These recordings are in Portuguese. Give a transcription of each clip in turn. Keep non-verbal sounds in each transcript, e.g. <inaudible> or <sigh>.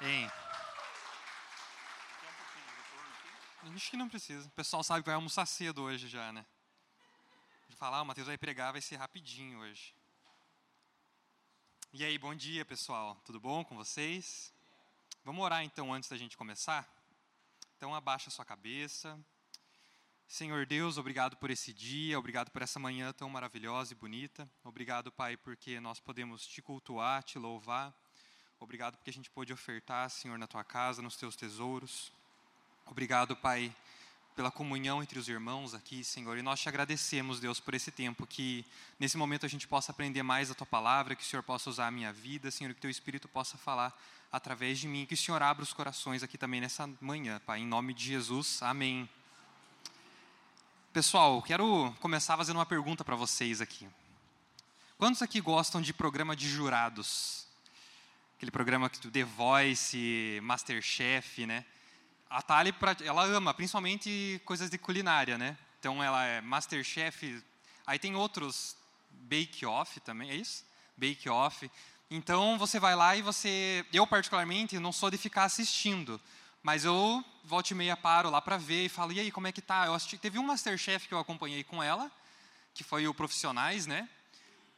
Hein? Acho que não precisa. O pessoal sabe que vai almoçar cedo hoje já, né? Falar, o Matheus vai pregar, vai ser rapidinho hoje. E aí, bom dia, pessoal. Tudo bom com vocês? Vamos orar então antes da gente começar? Então abaixa sua cabeça. Senhor Deus, obrigado por esse dia, obrigado por essa manhã tão maravilhosa e bonita. Obrigado, Pai, porque nós podemos te cultuar, te louvar. Obrigado porque a gente pôde ofertar, Senhor, na tua casa, nos teus tesouros. Obrigado, Pai, pela comunhão entre os irmãos aqui, Senhor. E nós te agradecemos, Deus, por esse tempo, que nesse momento a gente possa aprender mais a tua palavra, que o Senhor possa usar a minha vida, Senhor, que teu Espírito possa falar através de mim, que o Senhor abra os corações aqui também nessa manhã, Pai, em nome de Jesus. Amém. Pessoal, quero começar fazendo uma pergunta para vocês aqui. Quantos aqui gostam de programa de jurados? Aquele programa do The Voice, Masterchef, né? A Thali, ela ama, principalmente coisas de culinária, né? Então, ela é Masterchef. Aí tem outros, Bake Off também, é isso? Bake Off. Então, você vai lá e você... Eu, particularmente, não sou de ficar assistindo. Mas eu, volta e meia, paro lá para ver e falo, e aí, como é que tá? Eu assisti, teve um Masterchef que eu acompanhei com ela, que foi o Profissionais, né?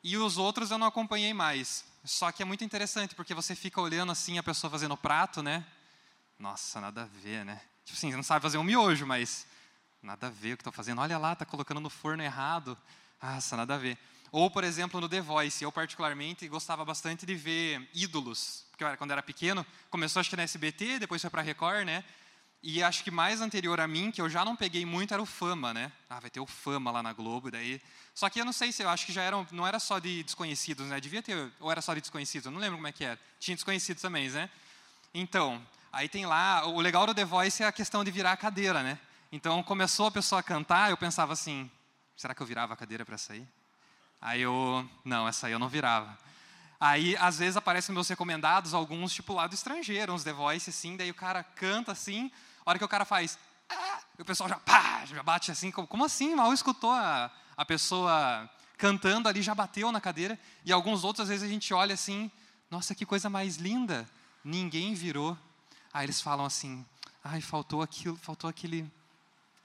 E os outros eu não acompanhei mais. Só que é muito interessante, porque você fica olhando assim a pessoa fazendo o prato, né? Nossa, nada a ver, né? Tipo assim, você não sabe fazer um miojo, mas nada a ver o que estou fazendo. Olha lá, está colocando no forno errado. Nossa, nada a ver. Ou, por exemplo, no The Voice, eu particularmente gostava bastante de ver ídolos. Porque eu, quando era pequeno, começou acho que na SBT, depois foi para Record, né? E acho que mais anterior a mim, que eu já não peguei muito, era o Fama, né? Ah, vai ter o Fama lá na Globo, daí... Só que eu não sei se, eu acho que já eram, não era só de desconhecidos, né? Devia ter, ou era só de desconhecidos, eu não lembro como é que era. Tinha desconhecidos também, né? Então, aí tem lá, o legal do The Voice é a questão de virar a cadeira, né? Então, começou a pessoa a cantar, eu pensava assim, será que eu virava a cadeira para sair? Aí eu, não, essa aí eu não virava. Aí, às vezes, aparecem meus recomendados, alguns, tipo, lá do estrangeiro, uns The Voice, assim, daí o cara canta, assim, a hora que o cara faz, ah, o pessoal já, pá, já bate assim, como, como assim? Mal escutou a, a pessoa cantando ali, já bateu na cadeira. E alguns outros, às vezes, a gente olha assim, nossa, que coisa mais linda, ninguém virou. Aí eles falam assim, ai, faltou aquilo, faltou aquele,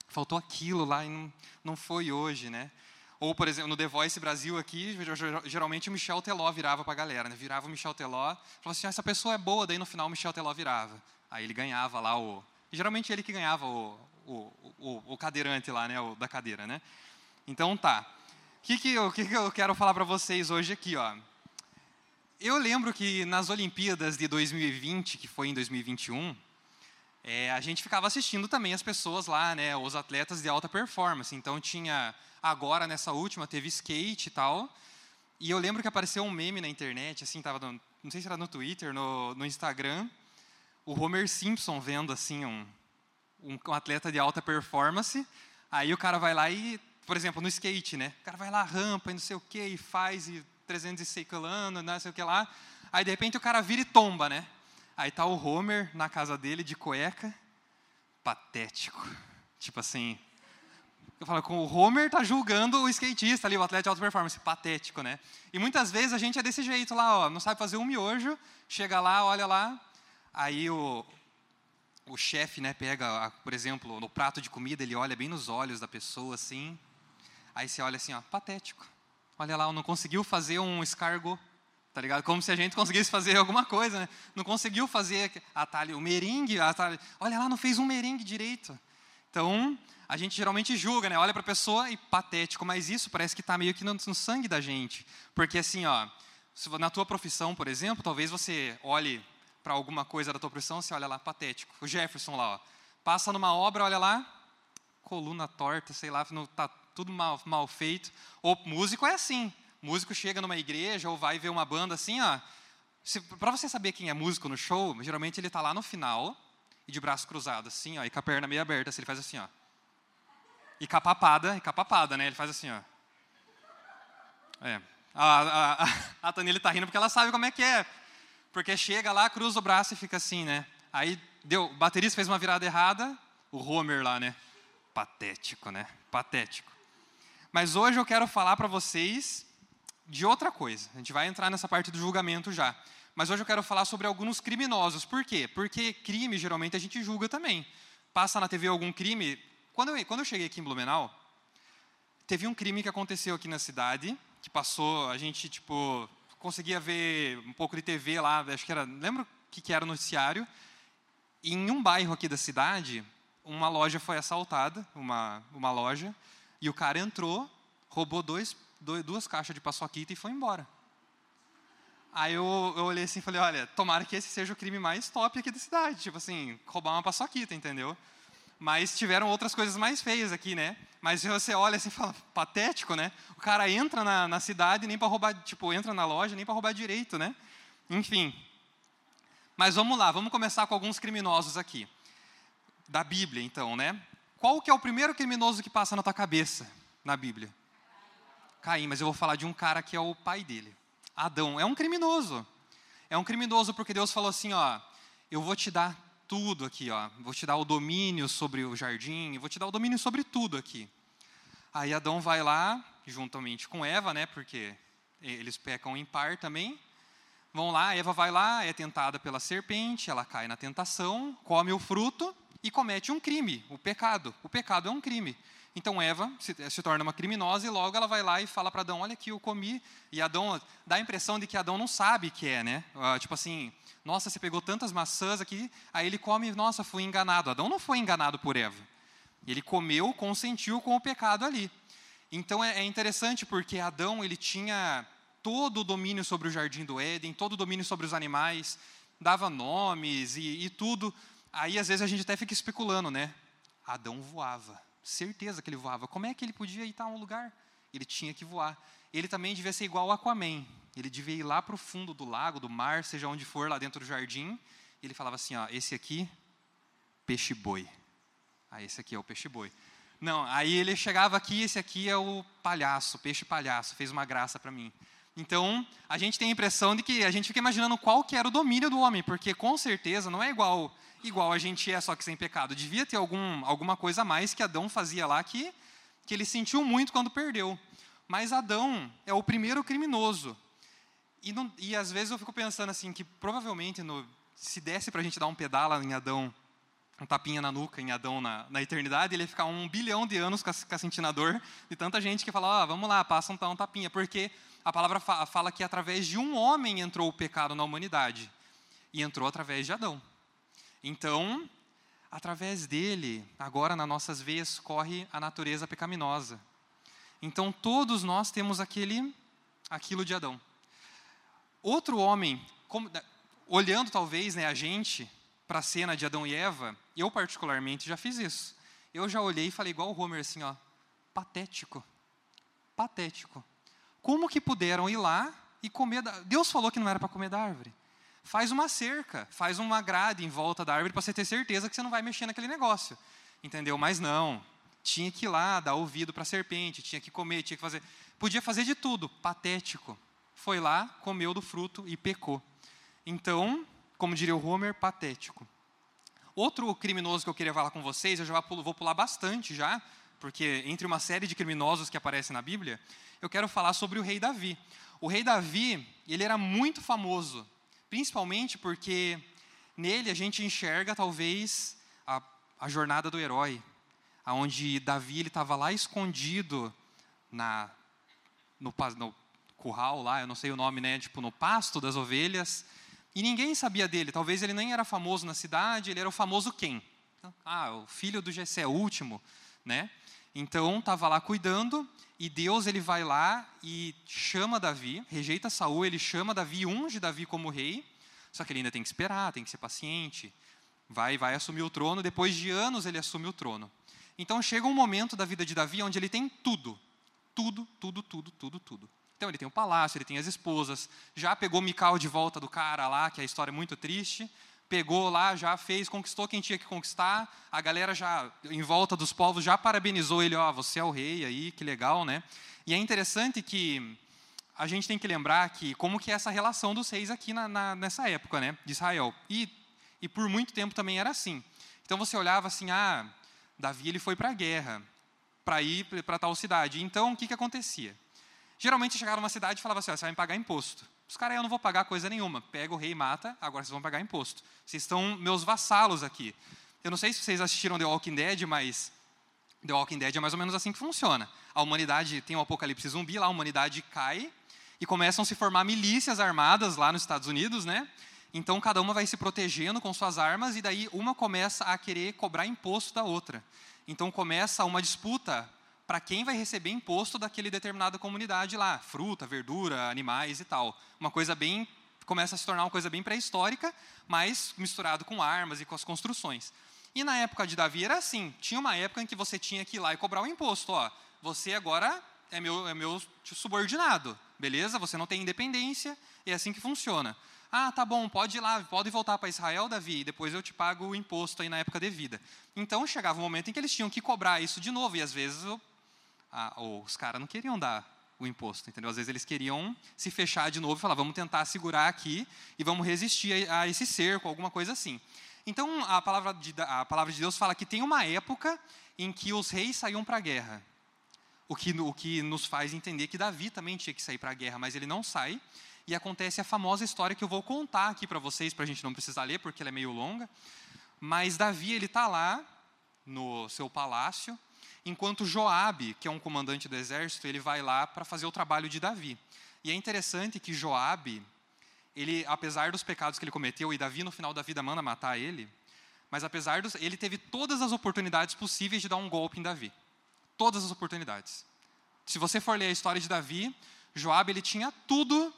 faltou aquilo lá e não, não foi hoje, né? Ou, por exemplo, no The Voice Brasil aqui, geralmente o Michel Teló virava para a galera, né? virava o Michel Teló, falava assim, ah, essa pessoa é boa, daí no final o Michel Teló virava. Aí ele ganhava lá o, e geralmente ele que ganhava o, o, o, o cadeirante lá, né, o, da cadeira, né? Então tá. O que, que, eu, que, que eu quero falar para vocês hoje aqui, ó? Eu lembro que nas Olimpíadas de 2020, que foi em 2021, é, a gente ficava assistindo também as pessoas lá, né, os atletas de alta performance. Então tinha agora nessa última teve skate e tal. E eu lembro que apareceu um meme na internet, assim, tava no, não sei se era no Twitter, no, no Instagram, o Homer Simpson vendo assim um, um, um, atleta de alta performance, aí o cara vai lá e, por exemplo, no skate, né? O cara vai lá, rampa e não sei o que, e faz, e 306 colando, não sei o que lá. Aí, de repente, o cara vira e tomba, né? Aí tá o Homer na casa dele, de cueca, patético. Tipo assim, eu falo, com o Homer tá julgando o skatista ali, o atleta de alta performance, patético, né? E muitas vezes a gente é desse jeito lá, ó, não sabe fazer um miojo, chega lá, olha lá, Aí o, o chefe né, pega, por exemplo, no prato de comida, ele olha bem nos olhos da pessoa, assim. Aí você olha assim, ó, patético. Olha lá, não conseguiu fazer um escargot, tá ligado? Como se a gente conseguisse fazer alguma coisa, né? Não conseguiu fazer a talha, o merengue, a talha, olha lá, não fez um merengue direito. Então, a gente geralmente julga, né? Olha para a pessoa e patético, mas isso parece que está meio que no, no, sangue da gente. Porque assim, ó, na tua profissão, por exemplo, talvez você olhe para alguma coisa da tua profissão, você olha lá, patético. O Jefferson lá, ó, passa numa obra, olha lá, coluna torta, sei lá, está tudo mal, mal feito. Ou músico é assim. Músico chega numa igreja ou vai ver uma banda assim, ó. Para você saber quem é músico no show, geralmente ele está lá no final e de braço cruzado, assim, ó, e com a perna meio aberta, assim, ele faz assim, ó. E com a papada, e com a papada, né? Ele faz assim, ó. É. A, a, a, <laughs> a Tanila está rindo porque ela sabe como é que é. Porque chega lá, cruza o braço e fica assim, né? Aí deu, o baterista fez uma virada errada, o Homer lá, né? Patético, né? Patético. Mas hoje eu quero falar para vocês de outra coisa. A gente vai entrar nessa parte do julgamento já. mas hoje eu quero falar sobre alguns criminosos. Por quê? Porque crime, geralmente, a gente julga também. Passa na TV algum crime. Quando eu, quando eu cheguei aqui em Blumenau, teve um crime que aconteceu aqui na cidade, que passou, a gente, tipo, conseguia ver um pouco de TV lá, acho que era, lembro o que, que era o noticiário. E em um bairro aqui da cidade, uma loja foi assaltada, uma, uma loja, e o cara entrou, roubou dois, dois, duas caixas de paçoquita e foi embora. Aí eu, eu olhei assim e falei, olha, tomara que esse seja o crime mais top aqui da cidade, tipo assim, roubar uma paçoquita, entendeu? Mas tiveram outras coisas mais feias aqui, né? Mas você olha assim e fala, patético, né? O cara entra na, na cidade nem para roubar, tipo, entra na loja nem para roubar direito, né? Enfim. Mas vamos lá, vamos começar com alguns criminosos aqui. Da Bíblia, então, né? Qual que é o primeiro criminoso que passa na tua cabeça na Bíblia? Caim, mas eu vou falar de um cara que é o pai dele. Adão é um criminoso. É um criminoso porque Deus falou assim, ó, eu vou te dar tudo aqui, ó. Vou te dar o domínio sobre o jardim, vou te dar o domínio sobre tudo aqui. Aí Adão vai lá, juntamente com Eva, né? Porque eles pecam em par também. Vão lá, Eva vai lá, é tentada pela serpente, ela cai na tentação, come o fruto e comete um crime, o pecado. O pecado é um crime. Então Eva se, se, torna uma criminosa e logo ela vai lá e fala para Adão: Olha aqui, eu comi. E Adão dá a impressão de que Adão não sabe que é, né? Uh, tipo assim, nossa, você pegou tantas maçãs aqui, aí ele come, nossa, fui enganado. Adão não foi enganado por Eva. Ele comeu, consentiu com o pecado ali. Então é, é interessante porque Adão ele tinha todo o domínio sobre o jardim do Éden, todo o domínio sobre os animais, dava nomes e, e tudo. Aí às vezes a gente até fica especulando, né? Adão voava, certeza que ele voava. Como é que ele podia ir a um lugar? Ele tinha que voar. Ele também devia ser igual ao Aquaman. Ele devia ir lá para o fundo do lago, do mar, seja onde for, lá dentro do jardim. Ele falava assim: ó, esse aqui, peixe-boi. Ah, esse aqui é o peixe-boi. Não, aí ele chegava aqui, esse aqui é o palhaço, peixe-palhaço, fez uma graça para mim. Então, a gente tem a impressão de que a gente fica imaginando qual que era o domínio do homem, porque com certeza não é igual igual a gente é, só que sem pecado. Devia ter algum, alguma coisa a mais que Adão fazia lá que, que ele sentiu muito quando perdeu. Mas Adão é o primeiro criminoso. E, não, e às vezes eu fico pensando assim, que provavelmente no, se desse para a gente dar um pedala em Adão, um tapinha na nuca em Adão na, na eternidade, ele ia ficar um bilhão de anos com a, sentinador de tanta gente que fala, oh, vamos lá, passa um, um tapinha. Porque a palavra fa, fala que através de um homem entrou o pecado na humanidade. E entrou através de Adão. Então, através dele, agora nas nossas veias corre a natureza pecaminosa. Então todos nós temos aquele aquilo de Adão. Outro homem, como, olhando talvez né, a gente para a cena de Adão e Eva, eu particularmente já fiz isso. Eu já olhei e falei igual o Homer assim, ó, patético, patético. Como que puderam ir lá e comer? Da... Deus falou que não era para comer da árvore. Faz uma cerca, faz uma grade em volta da árvore para você ter certeza que você não vai mexer naquele negócio, entendeu? Mas não, tinha que ir lá dar ouvido para a serpente, tinha que comer, tinha que fazer, podia fazer de tudo, patético foi lá, comeu do fruto e pecou. Então, como diria o Homer, patético. Outro criminoso que eu queria falar com vocês, eu já vou pular bastante já, porque entre uma série de criminosos que aparecem na Bíblia, eu quero falar sobre o rei Davi. O rei Davi, ele era muito famoso, principalmente porque nele a gente enxerga talvez a, a jornada do herói, aonde Davi ele estava lá escondido na no, no curral lá, eu não sei o nome, né, tipo no pasto das ovelhas, e ninguém sabia dele. Talvez ele nem era famoso na cidade, ele era o famoso quem? Ah, o filho do Jessé, último, né? Então estava lá cuidando e Deus ele vai lá e chama Davi, rejeita Saul, ele chama Davi, unge Davi como rei. Só que ele ainda tem que esperar, tem que ser paciente. Vai, vai assumir o trono. Depois de anos ele assume o trono. Então chega um momento da vida de Davi onde ele tem tudo, tudo, tudo, tudo, tudo, tudo. Então ele tem o palácio, ele tem as esposas, já pegou Mical de volta do cara lá, que a história é muito triste, pegou lá, já fez, conquistou quem tinha que conquistar, a galera já, em volta dos povos, já parabenizou ele, ó, oh, você é o rei aí, que legal, né? E é interessante que a gente tem que lembrar que como que é essa relação dos reis aqui na, na, nessa época, né, de Israel. E, e por muito tempo também era assim. Então você olhava assim, ah, Davi ele foi para a guerra, para ir para tal cidade. Então o que, que acontecia? Geralmente chegava numa cidade e falava assim: você vai me pagar imposto. Os caras, eu não vou pagar coisa nenhuma. Pega o rei e mata, agora vocês vão pagar imposto. Vocês estão meus vassalos aqui. Eu não sei se vocês assistiram The Walking Dead, mas The Walking Dead é mais ou menos assim que funciona. A humanidade tem um apocalipse zumbi, lá a humanidade cai e começam a se formar milícias armadas lá nos Estados Unidos, né? Então cada uma vai se protegendo com suas armas e daí uma começa a querer cobrar imposto da outra. Então começa uma disputa para quem vai receber imposto daquele determinada comunidade lá, fruta, verdura, animais e tal. Uma coisa bem começa a se tornar uma coisa bem pré-histórica, mas misturado com armas e com as construções. E na época de Davi era assim: tinha uma época em que você tinha que ir lá e cobrar o imposto. Ó, você agora é meu, é meu subordinado, beleza? Você não tem independência, é assim que funciona. Ah, tá bom, pode ir lá, pode voltar para Israel, Davi, e depois eu te pago o imposto aí na época devida. Então chegava um momento em que eles tinham que cobrar isso de novo, e às vezes ah, os caras não queriam dar o imposto, entendeu? Às vezes eles queriam se fechar de novo e falar, vamos tentar segurar aqui e vamos resistir a, a esse cerco, alguma coisa assim. Então, a palavra, de, a palavra de Deus fala que tem uma época em que os reis saíam para a guerra. O que, o que nos faz entender que Davi também tinha que sair para a guerra, mas ele não sai. E acontece a famosa história que eu vou contar aqui para vocês, para a gente não precisar ler, porque ela é meio longa. Mas Davi, ele está lá, no seu palácio, enquanto Joabe, que é um comandante do exército, ele vai lá para fazer o trabalho de Davi. E é interessante que Joabe, ele, apesar dos pecados que ele cometeu, e Davi no final da vida manda matar ele, mas apesar dos, ele teve todas as oportunidades possíveis de dar um golpe em Davi. Todas as oportunidades. Se você for ler a história de Davi, Joabe ele tinha tudo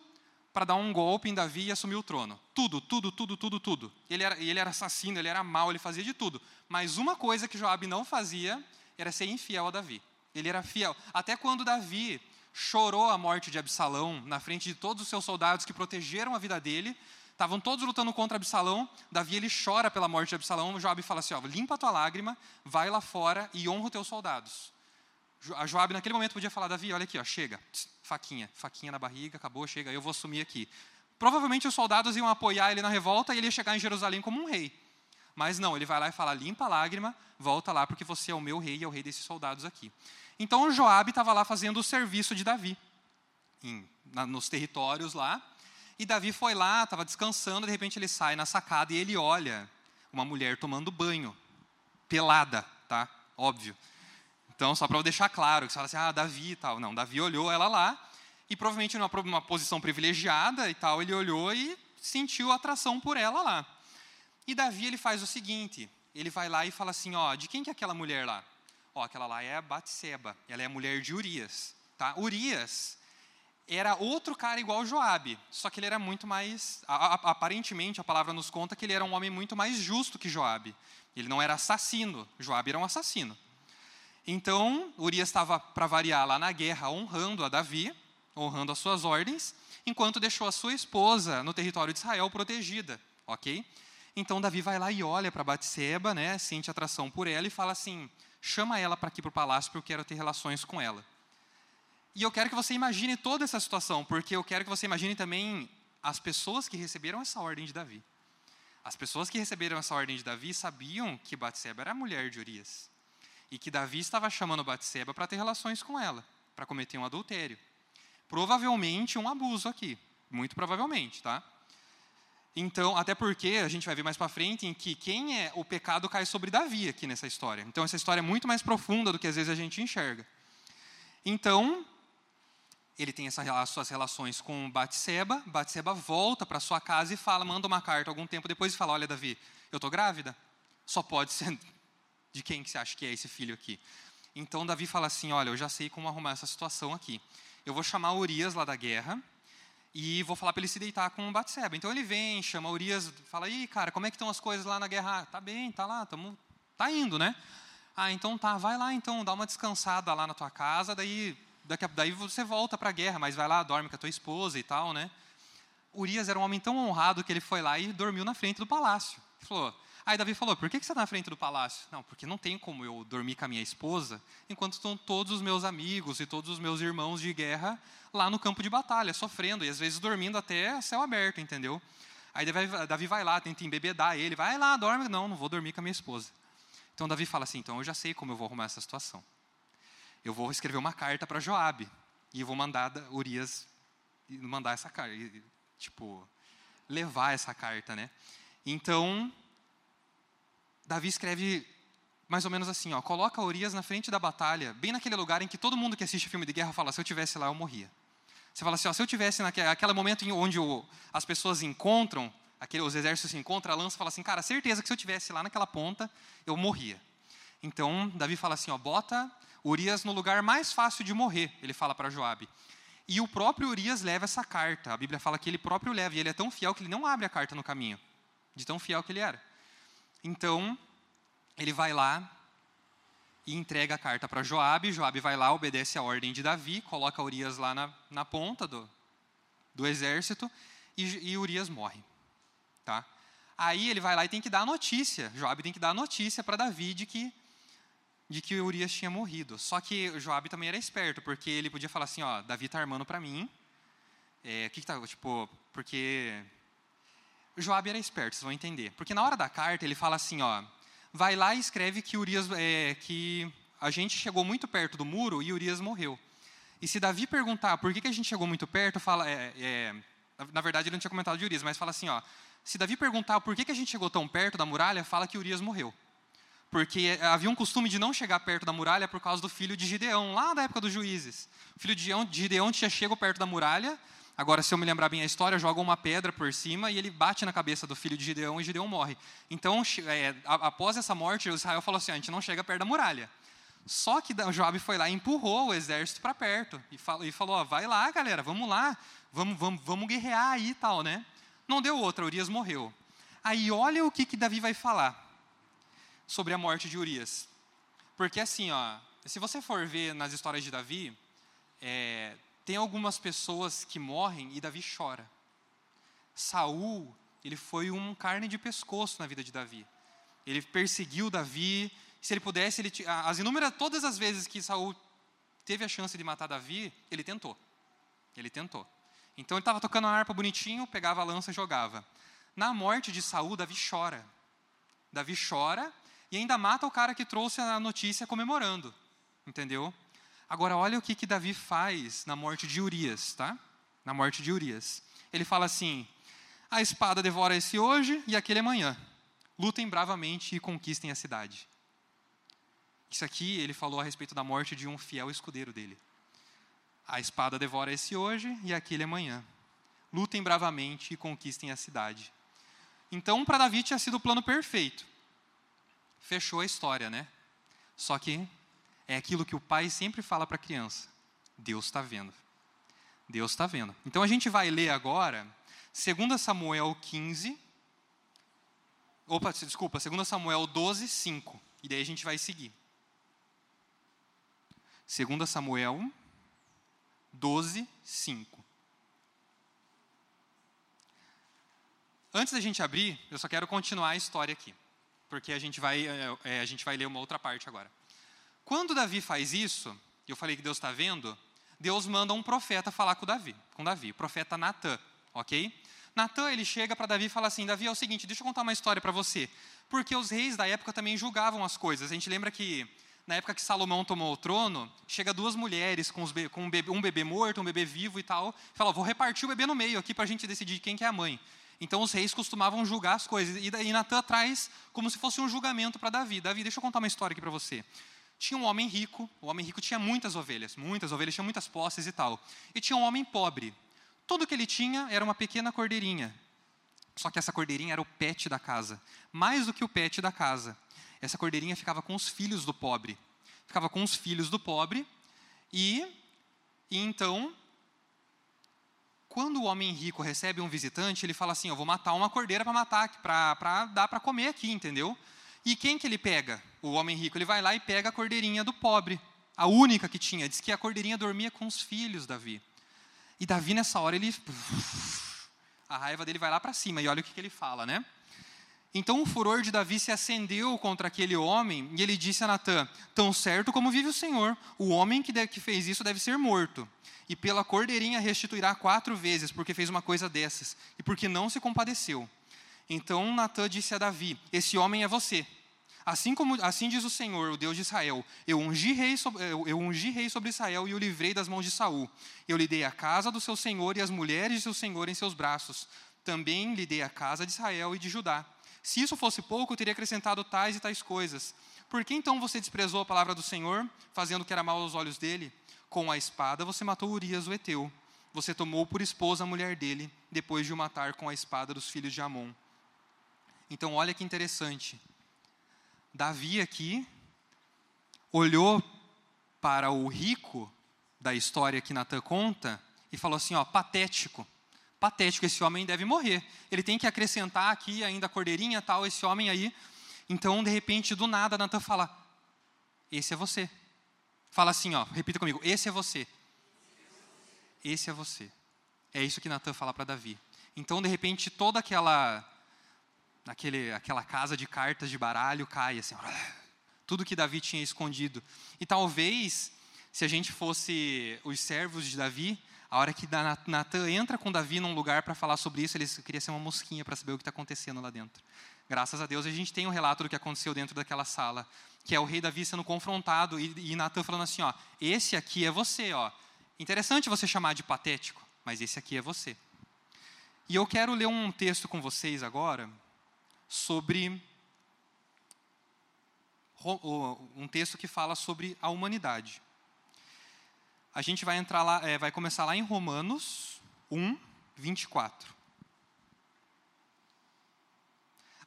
para dar um golpe em Davi e assumir o trono. Tudo, tudo, tudo, tudo, tudo. Ele era, ele era assassino, ele era mau, ele fazia de tudo. Mas uma coisa que Joabe não fazia era ser infiel a Davi. Ele era fiel. Até quando Davi chorou a morte de Absalão na frente de todos os seus soldados que protegeram a vida dele. Estavam todos lutando contra Absalão. Davi ele chora pela morte de Absalão. Joabe fala assim: ó, limpa a tua lágrima, vai lá fora e honra os teus soldados. A Joabe naquele momento podia falar: Davi, olha aqui, ó, chega, faquinha, faquinha na barriga, acabou, chega, eu vou assumir aqui. Provavelmente os soldados iam apoiar ele na revolta e ele ia chegar em Jerusalém como um rei. Mas não, ele vai lá e fala: limpa a lágrima, volta lá porque você é o meu rei e é o rei desses soldados aqui. Então Joabe estava lá fazendo o serviço de Davi, em, na, nos territórios lá. E Davi foi lá, estava descansando, de repente ele sai na sacada e ele olha uma mulher tomando banho, pelada, tá? Óbvio. Então, só para deixar claro, que você fala assim, ah, Davi e tal. Não, Davi olhou ela lá, e provavelmente numa, numa posição privilegiada e tal, ele olhou e sentiu atração por ela lá. E Davi, ele faz o seguinte, ele vai lá e fala assim, ó, de quem que é aquela mulher lá? Ó, aquela lá é a Batseba, ela é a mulher de Urias. Tá? Urias era outro cara igual Joabe, só que ele era muito mais, aparentemente a palavra nos conta que ele era um homem muito mais justo que Joabe. Ele não era assassino, Joabe era um assassino. Então, Urias estava para variar lá na guerra honrando a Davi, honrando as suas ordens, enquanto deixou a sua esposa no território de Israel protegida, OK? Então Davi vai lá e olha para Batseba, né, sente atração por ela e fala assim: chama ela para aqui para o palácio porque eu quero ter relações com ela. E eu quero que você imagine toda essa situação, porque eu quero que você imagine também as pessoas que receberam essa ordem de Davi. As pessoas que receberam essa ordem de Davi sabiam que Batseba era a mulher de Urias. E que Davi estava chamando Batseba para ter relações com ela, para cometer um adultério. Provavelmente um abuso aqui, muito provavelmente, tá? Então, até porque a gente vai ver mais para frente em que quem é o pecado cai sobre Davi aqui nessa história. Então, essa história é muito mais profunda do que às vezes a gente enxerga. Então, ele tem essas suas relações com Batseba. Batseba volta para sua casa e fala, manda uma carta algum tempo depois e fala: Olha, Davi, eu estou grávida. Só pode ser de quem que você acha que é esse filho aqui. Então, Davi fala assim: Olha, eu já sei como arrumar essa situação aqui. Eu vou chamar Urias lá da guerra e vou falar para ele se deitar com Batseba. Então ele vem, chama Urias, fala: "Ih, cara, como é que estão as coisas lá na guerra?" Ah, tá bem, tá lá, tamo tá indo, né? Ah, então tá, vai lá então, dá uma descansada lá na tua casa, daí daqui, daí você volta para a guerra, mas vai lá, dorme com a tua esposa e tal, né? Urias era um homem tão honrado que ele foi lá e dormiu na frente do palácio. Ele falou: Aí Davi falou: Por que você está na frente do palácio? Não, porque não tem como eu dormir com a minha esposa enquanto estão todos os meus amigos e todos os meus irmãos de guerra lá no campo de batalha, sofrendo e às vezes dormindo até céu aberto, entendeu? Aí Davi vai lá, tenta embebedar ele, vai lá, dorme. Não, não vou dormir com a minha esposa. Então Davi fala assim: Então eu já sei como eu vou arrumar essa situação. Eu vou escrever uma carta para Joabe e vou mandar Urias mandar essa carta, tipo, levar essa carta, né? Então, Davi escreve mais ou menos assim, ó, coloca Urias na frente da batalha, bem naquele lugar em que todo mundo que assiste filme de guerra fala, se eu tivesse lá eu morria. Você fala assim, ó, se eu tivesse naquele, naquele momento onde o, as pessoas encontram, aquele, os exércitos se encontram, a lança fala assim, cara, certeza que se eu tivesse lá naquela ponta, eu morria. Então, Davi fala assim, ó, bota Urias no lugar mais fácil de morrer, ele fala para Joabe. E o próprio Urias leva essa carta. A Bíblia fala que ele próprio leva, e ele é tão fiel que ele não abre a carta no caminho, de tão fiel que ele era. Então, ele vai lá e entrega a carta para Joabe. Joabe vai lá, obedece a ordem de Davi, coloca Urias lá na, na ponta do, do exército e, e Urias morre. Tá? Aí ele vai lá e tem que dar a notícia. Joabe tem que dar a notícia para Davi de que de que Urias tinha morrido. Só que Joabe também era esperto, porque ele podia falar assim, ó, Davi está armando para mim. É, que, que tá, tipo, porque Joabe era esperto, vocês vão entender. Porque na hora da carta ele fala assim, ó, vai lá e escreve que Urias, é, que a gente chegou muito perto do muro e Urias morreu. E se Davi perguntar por que, que a gente chegou muito perto, fala, é, é, na verdade ele não tinha comentado de Urias, mas fala assim, ó, se Davi perguntar por que, que a gente chegou tão perto da muralha, fala que Urias morreu. Porque havia um costume de não chegar perto da muralha por causa do filho de Gideão, lá da época dos juízes. O filho de Gideão tinha chego perto da muralha, Agora, se eu me lembrar bem a história, joga uma pedra por cima e ele bate na cabeça do filho de Gideão e Gideão morre. Então, é, após essa morte, Israel falou assim: a gente não chega perto da muralha. Só que Joab foi lá e empurrou o exército para perto e falou, e falou: ó, vai lá, galera, vamos lá, vamos, vamos, vamos guerrear aí e tal, né? Não deu outra, Urias morreu. Aí olha o que, que Davi vai falar sobre a morte de Urias. Porque assim, ó, se você for ver nas histórias de Davi, é, tem algumas pessoas que morrem e Davi chora. Saul, ele foi um carne de pescoço na vida de Davi. Ele perseguiu Davi. Se ele pudesse, ele as inúmeras todas as vezes que Saul teve a chance de matar Davi, ele tentou. Ele tentou. Então ele estava tocando a harpa bonitinho, pegava a lança e jogava. Na morte de Saul, Davi chora. Davi chora e ainda mata o cara que trouxe a notícia comemorando. Entendeu? Agora, olha o que, que Davi faz na morte de Urias, tá? Na morte de Urias. Ele fala assim: a espada devora esse hoje e aquele amanhã. Lutem bravamente e conquistem a cidade. Isso aqui ele falou a respeito da morte de um fiel escudeiro dele. A espada devora esse hoje e aquele amanhã. Lutem bravamente e conquistem a cidade. Então, para Davi tinha sido o plano perfeito. Fechou a história, né? Só que é aquilo que o pai sempre fala para a criança: Deus está vendo. Deus está vendo. Então a gente vai ler agora 2 Samuel 15. Opa, desculpa, 2 Samuel 12, 5. E daí a gente vai seguir. 2 Samuel 12, 5. Antes da gente abrir, eu só quero continuar a história aqui, porque a gente vai, é, a gente vai ler uma outra parte agora. Quando Davi faz isso, eu falei que Deus está vendo, Deus manda um profeta falar com Davi, com Davi, o profeta Natã, ok? Natã, ele chega para Davi e fala assim, Davi, é o seguinte, deixa eu contar uma história para você. Porque os reis da época também julgavam as coisas. A gente lembra que, na época que Salomão tomou o trono, chega duas mulheres com, be com um, bebê, um, bebê, morto, um bebê vivo e tal, e fala, vou repartir o bebê no meio aqui para a gente decidir quem que é a mãe. Então os reis costumavam julgar as coisas. E, e Natã traz como se fosse um julgamento para Davi. Davi, deixa eu contar uma história aqui para você tinha um homem rico, o homem rico tinha muitas ovelhas, muitas ovelhas, tinha muitas posses e tal. E tinha um homem pobre. Tudo que ele tinha era uma pequena cordeirinha. Só que essa cordeirinha era o pet da casa. Mais do que o pet da casa. Essa cordeirinha ficava com os filhos do pobre. Ficava com os filhos do pobre. E, e então, quando o homem rico recebe um visitante, ele fala assim: Eu vou matar uma cordeira para matar, para dar para comer aqui, entendeu? E quem que ele pega? O homem rico. Ele vai lá e pega a cordeirinha do pobre, a única que tinha. Diz que a cordeirinha dormia com os filhos, Davi. E Davi, nessa hora, ele. A raiva dele vai lá para cima. E olha o que, que ele fala, né? Então o furor de Davi se acendeu contra aquele homem e ele disse a Natã: Tão certo como vive o Senhor, o homem que, deve, que fez isso deve ser morto. E pela cordeirinha restituirá quatro vezes, porque fez uma coisa dessas, e porque não se compadeceu. Então Natã disse a Davi: Esse homem é você. Assim como assim diz o Senhor, o Deus de Israel: Eu ungi rei sobre, eu, eu ungi rei sobre Israel e o livrei das mãos de Saul. Eu lhe dei a casa do seu senhor e as mulheres de seu senhor em seus braços. Também lhe dei a casa de Israel e de Judá. Se isso fosse pouco, eu teria acrescentado tais e tais coisas. Por que então você desprezou a palavra do Senhor, fazendo o que era mal aos olhos dele? Com a espada você matou Urias o Eteu. Você tomou por esposa a mulher dele, depois de o matar com a espada dos filhos de Amon. Então, olha que interessante. Davi aqui olhou para o rico da história que Natan conta e falou assim: ó, patético, patético, esse homem deve morrer. Ele tem que acrescentar aqui ainda a cordeirinha tal, esse homem aí. Então, de repente, do nada, Natan fala: esse é você. Fala assim, ó, repita comigo: esse é você. Esse é você. É isso que Natan fala para Davi. Então, de repente, toda aquela naquele, aquela casa de cartas de baralho cai, assim, tudo que Davi tinha escondido. E talvez, se a gente fosse os servos de Davi, a hora que Natan entra com Davi num lugar para falar sobre isso, ele queria ser uma mosquinha para saber o que está acontecendo lá dentro. Graças a Deus a gente tem um relato do que aconteceu dentro daquela sala, que é o rei Davi sendo confrontado e, e Natan falando assim, ó, esse aqui é você, ó. Interessante você chamar de patético, mas esse aqui é você. E eu quero ler um texto com vocês agora, sobre um texto que fala sobre a humanidade. A gente vai entrar lá, é, vai começar lá em Romanos 1, 24.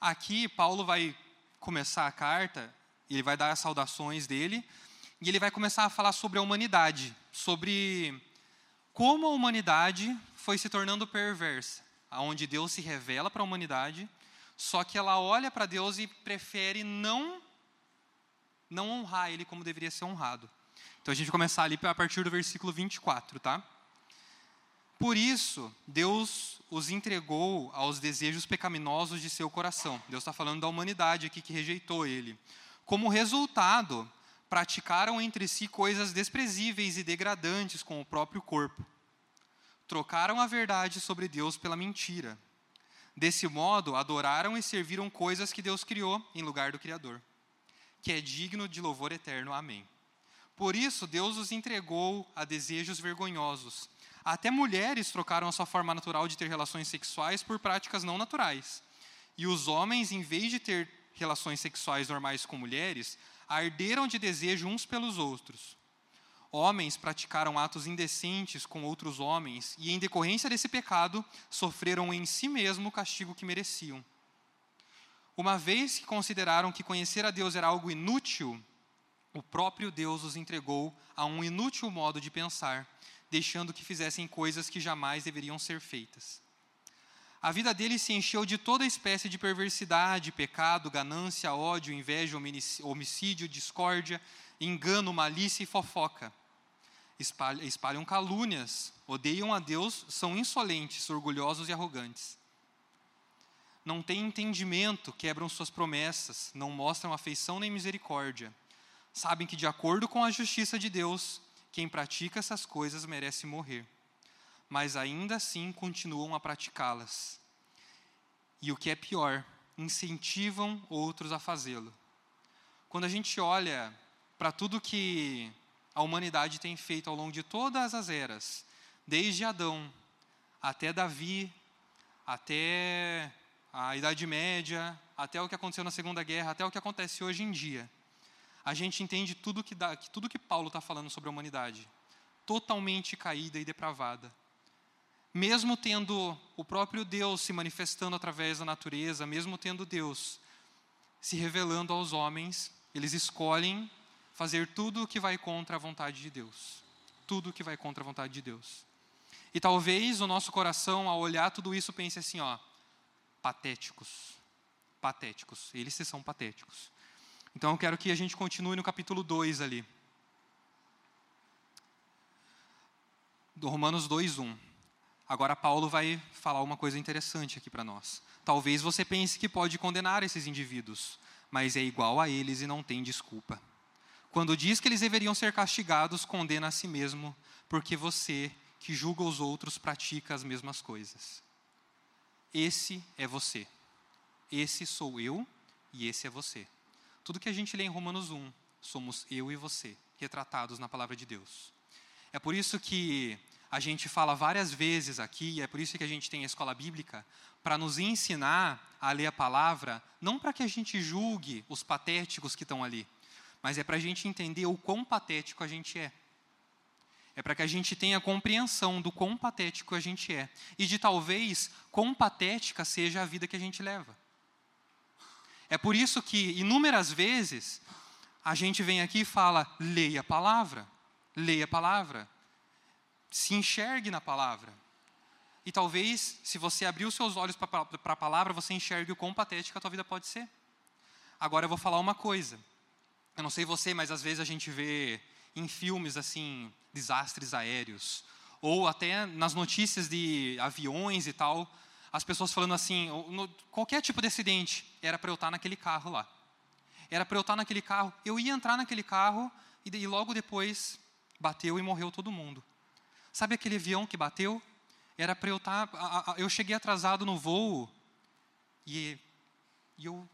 Aqui Paulo vai começar a carta, ele vai dar as saudações dele, e ele vai começar a falar sobre a humanidade, sobre como a humanidade foi se tornando perversa, aonde Deus se revela para a humanidade só que ela olha para Deus e prefere não não honrar ele como deveria ser honrado. Então a gente vai começar ali a partir do versículo 24, tá? Por isso, Deus os entregou aos desejos pecaminosos de seu coração. Deus está falando da humanidade aqui que rejeitou ele. Como resultado, praticaram entre si coisas desprezíveis e degradantes com o próprio corpo. Trocaram a verdade sobre Deus pela mentira Desse modo, adoraram e serviram coisas que Deus criou em lugar do Criador, que é digno de louvor eterno. Amém. Por isso, Deus os entregou a desejos vergonhosos. Até mulheres trocaram a sua forma natural de ter relações sexuais por práticas não naturais. E os homens, em vez de ter relações sexuais normais com mulheres, arderam de desejo uns pelos outros homens praticaram atos indecentes com outros homens e, em decorrência desse pecado, sofreram em si mesmo o castigo que mereciam. Uma vez que consideraram que conhecer a Deus era algo inútil, o próprio Deus os entregou a um inútil modo de pensar, deixando que fizessem coisas que jamais deveriam ser feitas. A vida deles se encheu de toda espécie de perversidade, pecado, ganância, ódio, inveja, homicídio, discórdia, engano, malícia e fofoca. Espalham, calúnias, odeiam a Deus, são insolentes, orgulhosos e arrogantes. Não têm entendimento, quebram suas promessas, não mostram afeição nem misericórdia. Sabem que, de acordo com a justiça de Deus, quem pratica essas coisas merece morrer. Mas ainda assim continuam a praticá-las. E o que é pior, incentivam outros a fazê-lo. Quando a gente olha para tudo que a humanidade tem feito ao longo de todas as eras, desde Adão até Davi, até a Idade Média, até o que aconteceu na Segunda Guerra, até o que acontece hoje em dia. A gente entende tudo que, dá, tudo que Paulo está falando sobre a humanidade, totalmente caída e depravada. Mesmo tendo o próprio Deus se manifestando através da natureza, mesmo tendo Deus se revelando aos homens, eles escolhem fazer tudo o que vai contra a vontade de Deus. Tudo o que vai contra a vontade de Deus. E talvez o nosso coração, ao olhar tudo isso, pense assim: ó, patéticos. Patéticos. Eles são patéticos. Então eu quero que a gente continue no capítulo 2 ali. Do Romanos 2:1. Agora Paulo vai falar uma coisa interessante aqui para nós. Talvez você pense que pode condenar esses indivíduos, mas é igual a eles e não tem desculpa. Quando diz que eles deveriam ser castigados, condena a si mesmo, porque você, que julga os outros, pratica as mesmas coisas. Esse é você. Esse sou eu e esse é você. Tudo que a gente lê em Romanos 1, somos eu e você, retratados na palavra de Deus. É por isso que a gente fala várias vezes aqui, é por isso que a gente tem a escola bíblica, para nos ensinar a ler a palavra, não para que a gente julgue os patéticos que estão ali, mas é para a gente entender o quão patético a gente é. É para que a gente tenha compreensão do quão patético a gente é. E de talvez quão patética seja a vida que a gente leva. É por isso que, inúmeras vezes, a gente vem aqui e fala: leia a palavra, leia a palavra, se enxergue na palavra. E talvez, se você abrir os seus olhos para a palavra, você enxergue o quão patética a tua vida pode ser. Agora eu vou falar uma coisa. Eu não sei você, mas às vezes a gente vê em filmes assim desastres aéreos ou até nas notícias de aviões e tal, as pessoas falando assim, qualquer tipo de acidente, era para eu estar naquele carro lá. Era para eu estar naquele carro, eu ia entrar naquele carro e, e logo depois bateu e morreu todo mundo. Sabe aquele avião que bateu? Era para eu estar. Eu cheguei atrasado no voo e, e eu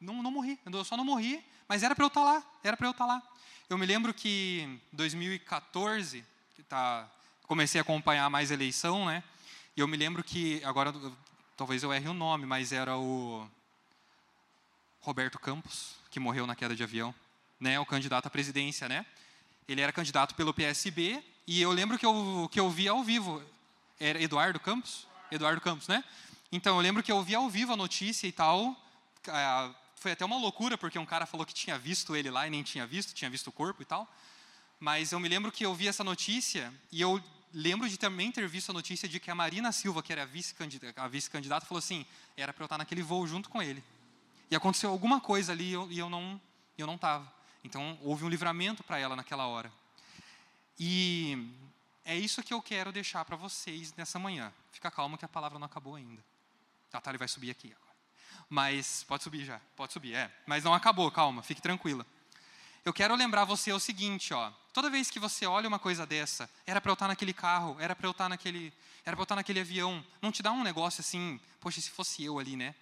não, não morri. Eu só não morri, mas era para eu estar lá. Era para eu estar lá. Eu me lembro que em 2014, que tá, comecei a acompanhar mais eleição, né? E eu me lembro que, agora talvez eu erre o nome, mas era o Roberto Campos, que morreu na queda de avião, né? O candidato à presidência, né? Ele era candidato pelo PSB e eu lembro que eu, que eu vi ao vivo. Era Eduardo Campos? Eduardo Campos, né? Então, eu lembro que eu vi ao vivo a notícia e tal. Foi até uma loucura, porque um cara falou que tinha visto ele lá e nem tinha visto, tinha visto o corpo e tal. Mas eu me lembro que eu vi essa notícia e eu lembro de também ter visto a notícia de que a Marina Silva, que era a vice-candidata, vice falou assim: era para eu estar naquele voo junto com ele. E aconteceu alguma coisa ali e eu, e eu não eu não estava. Então houve um livramento para ela naquela hora. E é isso que eu quero deixar para vocês nessa manhã. Fica calmo que a palavra não acabou ainda. A Thalia vai subir aqui. Mas pode subir já, pode subir, é. Mas não acabou, calma, fique tranquila. Eu quero lembrar você o seguinte, ó. Toda vez que você olha uma coisa dessa, era para eu estar naquele carro, era para eu estar naquele, era para eu estar naquele avião. Não te dá um negócio assim, poxa, se fosse eu ali, né?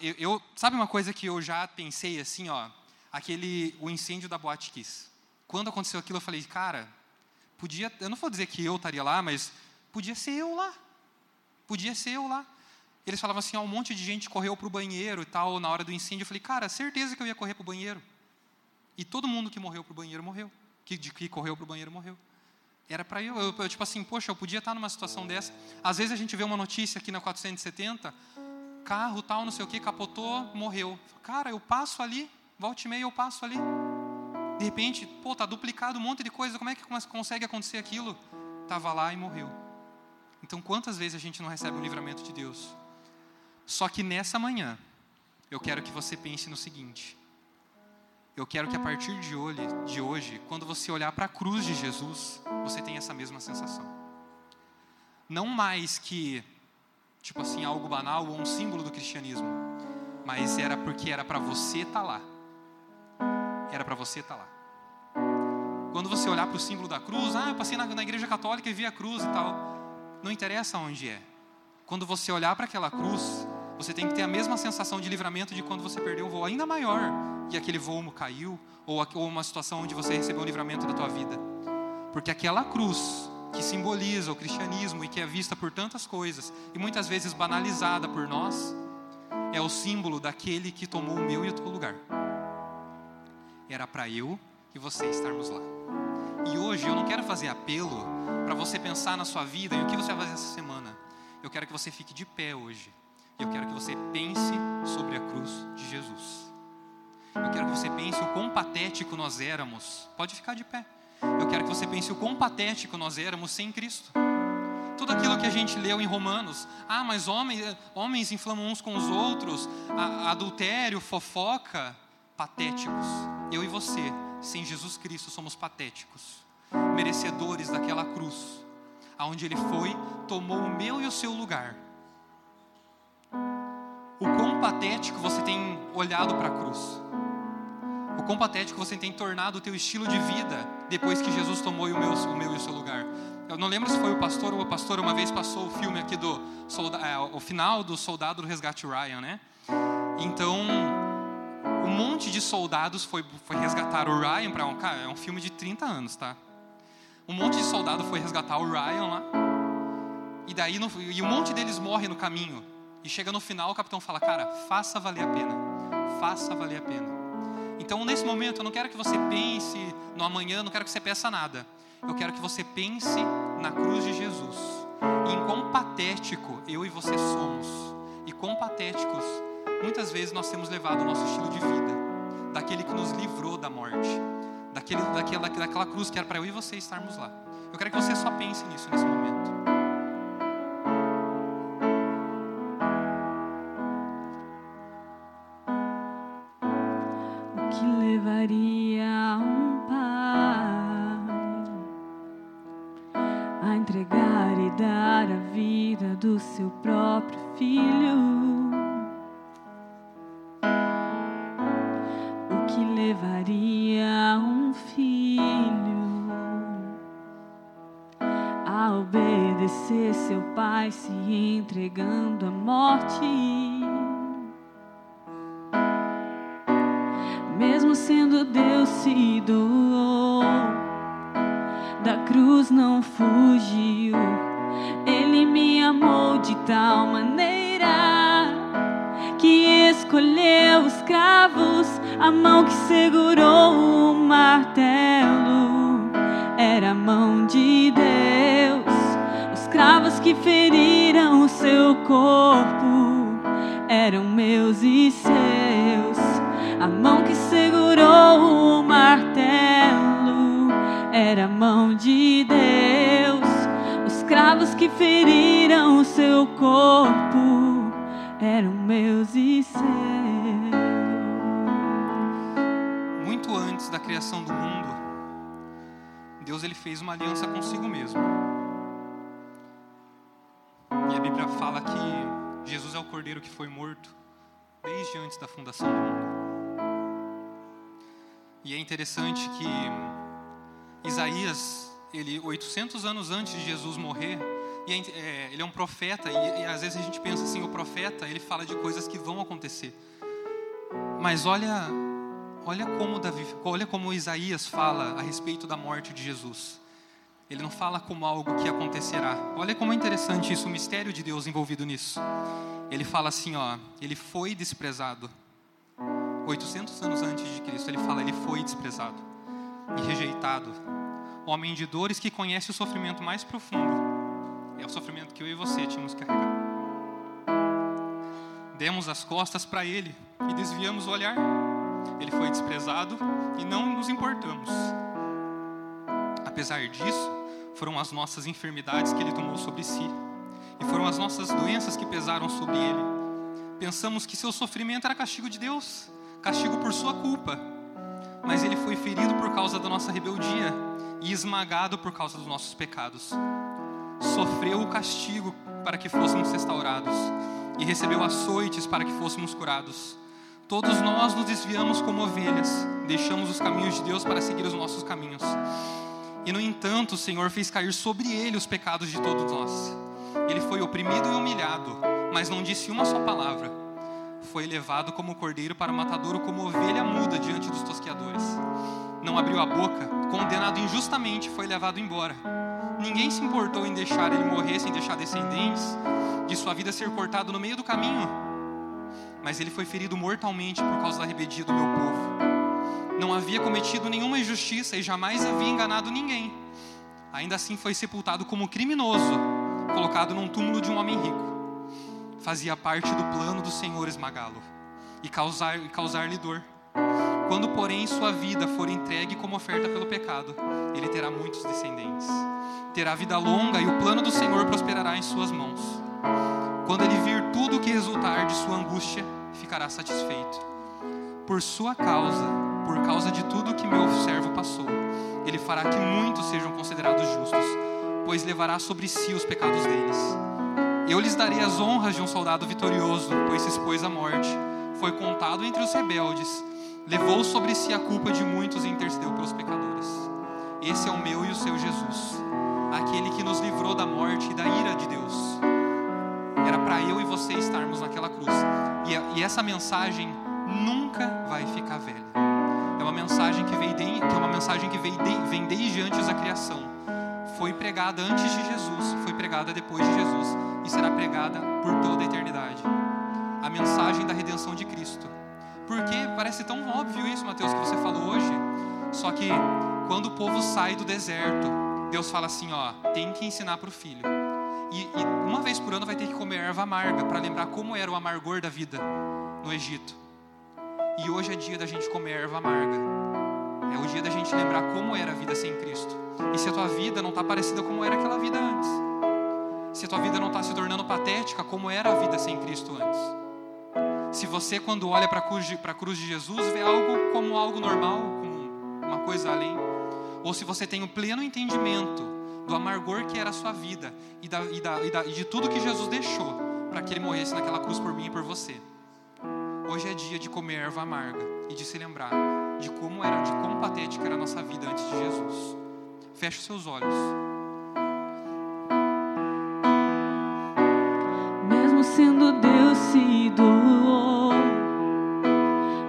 Eu, eu, sabe uma coisa que eu já pensei assim, ó, aquele o incêndio da Boate Kiss. Quando aconteceu aquilo, eu falei, cara, podia, eu não vou dizer que eu estaria lá, mas podia ser eu lá. Podia ser eu lá. Eles falavam assim, ó, um monte de gente correu para o banheiro e tal na hora do incêndio. Eu falei, cara, certeza que eu ia correr para o banheiro. E todo mundo que morreu para o banheiro morreu. Que, que correu para o banheiro morreu. Era para eu, eu, eu, tipo assim, poxa, eu podia estar numa situação dessa. Às vezes a gente vê uma notícia aqui na 470, carro tal, não sei o que, capotou, morreu. Cara, eu passo ali, volte e meia eu passo ali. De repente, pô, tá duplicado um monte de coisa, como é que consegue acontecer aquilo? Tava lá e morreu. Então, quantas vezes a gente não recebe o livramento de Deus? Só que nessa manhã, eu quero que você pense no seguinte: eu quero que a partir de hoje, de hoje quando você olhar para a cruz de Jesus, você tenha essa mesma sensação. Não mais que, tipo assim, algo banal ou um símbolo do cristianismo, mas era porque era para você estar tá lá. Era para você estar tá lá. Quando você olhar para o símbolo da cruz, ah, eu passei na, na igreja católica e vi a cruz e tal. Não interessa onde é. Quando você olhar para aquela cruz, você tem que ter a mesma sensação de livramento de quando você perdeu o voo, ainda maior que aquele voo caiu, ou, uma situação onde você recebeu o livramento da tua vida. Porque aquela cruz que simboliza o cristianismo e que é vista por tantas coisas, e muitas vezes banalizada por nós, é o símbolo daquele que tomou o meu e o teu lugar. Era para eu e você estarmos lá. E hoje eu não quero fazer apelo para você pensar na sua vida e o que você vai fazer essa semana. Eu quero que você fique de pé hoje eu quero que você pense sobre a cruz de Jesus. Eu quero que você pense o quão patético nós éramos. Pode ficar de pé. Eu quero que você pense o quão patético nós éramos sem Cristo. Tudo aquilo que a gente leu em Romanos. Ah, mas homens, homens inflamam uns com os outros. adultério, fofoca. Patéticos. Eu e você, sem Jesus Cristo, somos patéticos. Merecedores daquela cruz. Aonde Ele foi, tomou o meu e o seu lugar o quão patético você tem olhado para a cruz. O quão patético você tem tornado o teu estilo de vida depois que Jesus tomou o meu, o meu e o seu lugar. Eu não lembro se foi o pastor ou a pastora, uma vez passou o filme aqui do é, o final do Soldado do Resgate Ryan, né? Então, um monte de soldados foi, foi resgatar o Ryan para um cara, é um filme de 30 anos, tá? Um monte de soldado foi resgatar o Ryan lá. E daí e um monte deles morre no caminho. E chega no final, o capitão fala: "Cara, faça valer a pena. Faça valer a pena". Então, nesse momento, eu não quero que você pense no amanhã, não quero que você peça nada. Eu quero que você pense na cruz de Jesus. E em quão patético eu e você somos. E quão patéticos muitas vezes nós temos levado o nosso estilo de vida. Daquele que nos livrou da morte. Daquele, daquela, daquela cruz que era para eu e você estarmos lá. Eu quero que você só pense nisso nesse momento. Que feriram o seu corpo eram meus e seus. Muito antes da criação do mundo, Deus ele fez uma aliança consigo mesmo. E a Bíblia fala que Jesus é o cordeiro que foi morto desde antes da fundação do mundo. E é interessante que Isaías, ele 800 anos antes de Jesus morrer, e é, ele é um profeta e, e às vezes a gente pensa assim, o profeta ele fala de coisas que vão acontecer. Mas olha, olha como Davi, olha como Isaías fala a respeito da morte de Jesus. Ele não fala como algo que acontecerá. Olha como é interessante isso, o mistério de Deus envolvido nisso. Ele fala assim, ó, ele foi desprezado. 800 anos antes de Cristo, ele fala, ele foi desprezado e rejeitado. Homem de dores que conhece o sofrimento mais profundo. É o sofrimento que eu e você tínhamos que carregar. Demos as costas para ele e desviamos o olhar. Ele foi desprezado e não nos importamos. Apesar disso, foram as nossas enfermidades que ele tomou sobre si e foram as nossas doenças que pesaram sobre ele. Pensamos que seu sofrimento era castigo de Deus, castigo por sua culpa, mas ele foi ferido por causa da nossa rebeldia e esmagado por causa dos nossos pecados. Sofreu o castigo para que fôssemos restaurados e recebeu açoites para que fôssemos curados. Todos nós nos desviamos como ovelhas, deixamos os caminhos de Deus para seguir os nossos caminhos. E no entanto, o Senhor fez cair sobre ele os pecados de todos nós. Ele foi oprimido e humilhado, mas não disse uma só palavra. Foi levado como cordeiro para o matadouro, como ovelha muda diante dos tosqueadores. Não abriu a boca, condenado injustamente, foi levado embora. Ninguém se importou em deixar ele morrer sem deixar descendentes, de sua vida ser cortado no meio do caminho. Mas ele foi ferido mortalmente por causa da rebeldia do meu povo. Não havia cometido nenhuma injustiça e jamais havia enganado ninguém. Ainda assim foi sepultado como criminoso, colocado num túmulo de um homem rico. Fazia parte do plano do Senhor esmagá-lo e causar-lhe e causar dor. Quando, porém, sua vida for entregue como oferta pelo pecado, ele terá muitos descendentes. Terá vida longa e o plano do Senhor prosperará em suas mãos. Quando ele vir tudo o que resultar de sua angústia, ficará satisfeito. Por sua causa, por causa de tudo que meu servo passou, ele fará que muitos sejam considerados justos, pois levará sobre si os pecados deles. Eu lhes darei as honras de um soldado vitorioso, pois se expôs à morte, foi contado entre os rebeldes, levou sobre si a culpa de muitos e intercedeu pelos pecadores. Esse é o meu e o seu Jesus, aquele que nos livrou da morte e da ira de Deus. Era para eu e você estarmos naquela cruz. E, essa mensagem nunca vai ficar velha. É uma mensagem que, veio de, que é uma mensagem que veio de, vem desde antes da criação. Foi pregada antes de Jesus, foi pregada depois de Jesus e será pregada por toda a eternidade. A mensagem da redenção de Cristo. Porque parece tão óbvio isso, Mateus, que você falou hoje. Só que quando o povo sai do deserto, Deus fala assim, ó, tem que ensinar para o filho. E, e, uma vez por ano vai ter que comer erva amarga para lembrar como era o amargor da vida no Egito. E hoje é dia da gente comer erva amarga. É o dia da gente lembrar como era a vida sem Cristo. E se a tua vida não está parecida como era aquela vida antes. Se a tua vida não está se tornando patética como era a vida sem Cristo antes. Se você, quando olha para a cruz, de Jesus, vê algo como algo normal, como uma coisa além. Ou se você tem o um pleno entendimento do amargor que era a sua vida e, da, e, da, e, da, e de tudo que Jesus deixou para que ele morresse naquela cruz por mim e por você. Hoje é dia de comer erva amarga e de se lembrar de como era, de quão patética era a nossa vida antes de Jesus. Feche seus olhos. Mesmo sendo Deus se doou,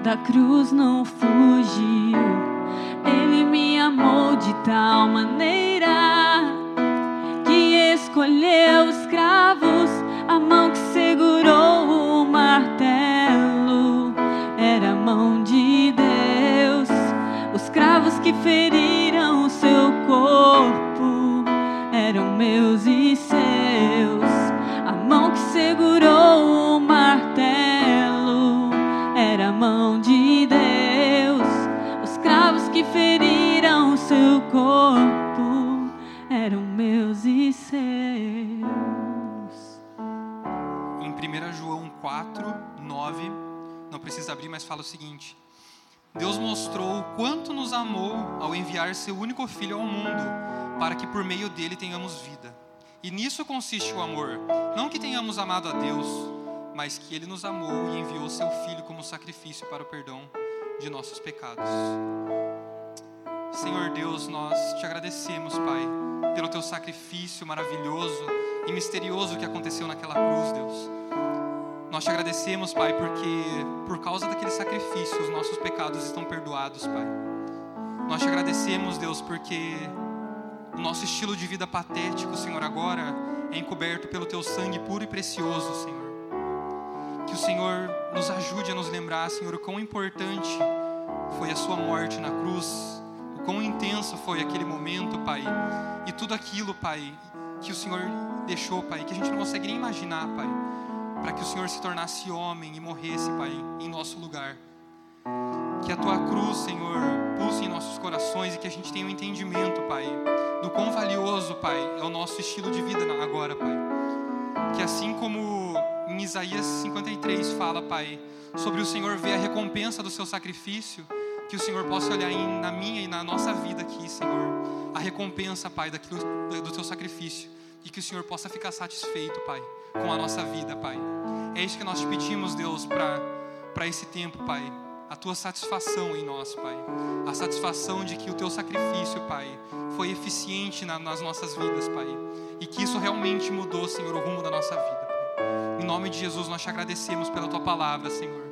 da cruz não fugiu. Ele me amou de tal maneira que escolheu fala o seguinte: Deus mostrou o quanto nos amou ao enviar seu único filho ao mundo, para que por meio dele tenhamos vida. E nisso consiste o amor, não que tenhamos amado a Deus, mas que ele nos amou e enviou seu filho como sacrifício para o perdão de nossos pecados. Senhor Deus, nós te agradecemos, Pai, pelo teu sacrifício maravilhoso e misterioso que aconteceu naquela cruz, Deus. Nós te agradecemos, Pai, porque por causa daquele sacrifício os nossos pecados estão perdoados, Pai. Nós te agradecemos, Deus, porque o nosso estilo de vida patético, Senhor, agora é encoberto pelo teu sangue puro e precioso, Senhor. Que o Senhor nos ajude a nos lembrar, Senhor, o quão importante foi a sua morte na cruz, o quão intenso foi aquele momento, Pai, e tudo aquilo, Pai, que o Senhor deixou, Pai, que a gente não consegue nem imaginar, Pai para que o Senhor se tornasse homem e morresse, Pai, em nosso lugar. Que a tua cruz, Senhor, pulse em nossos corações e que a gente tenha um entendimento, Pai, do quão valioso, Pai, é o nosso estilo de vida agora, Pai. Que assim como em Isaías 53 fala, Pai, sobre o Senhor ver a recompensa do seu sacrifício, que o Senhor possa olhar em, na minha e na nossa vida aqui, Senhor, a recompensa, Pai, daquilo, do teu sacrifício e que o Senhor possa ficar satisfeito, Pai, com a nossa vida, Pai. É isso que nós te pedimos, Deus, para esse tempo, Pai. A tua satisfação em nós, Pai. A satisfação de que o teu sacrifício, Pai, foi eficiente na, nas nossas vidas, Pai. E que isso realmente mudou, Senhor, o rumo da nossa vida, Pai. Em nome de Jesus, nós te agradecemos pela tua palavra, Senhor.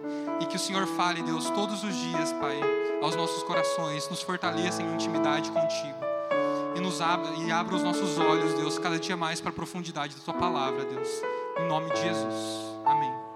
E que o Senhor fale, Deus, todos os dias, Pai, aos nossos corações, nos fortaleça em intimidade contigo e nos abra e abra os nossos olhos, Deus, cada dia mais para a profundidade da tua palavra, Deus. Em nome de Jesus. Amém.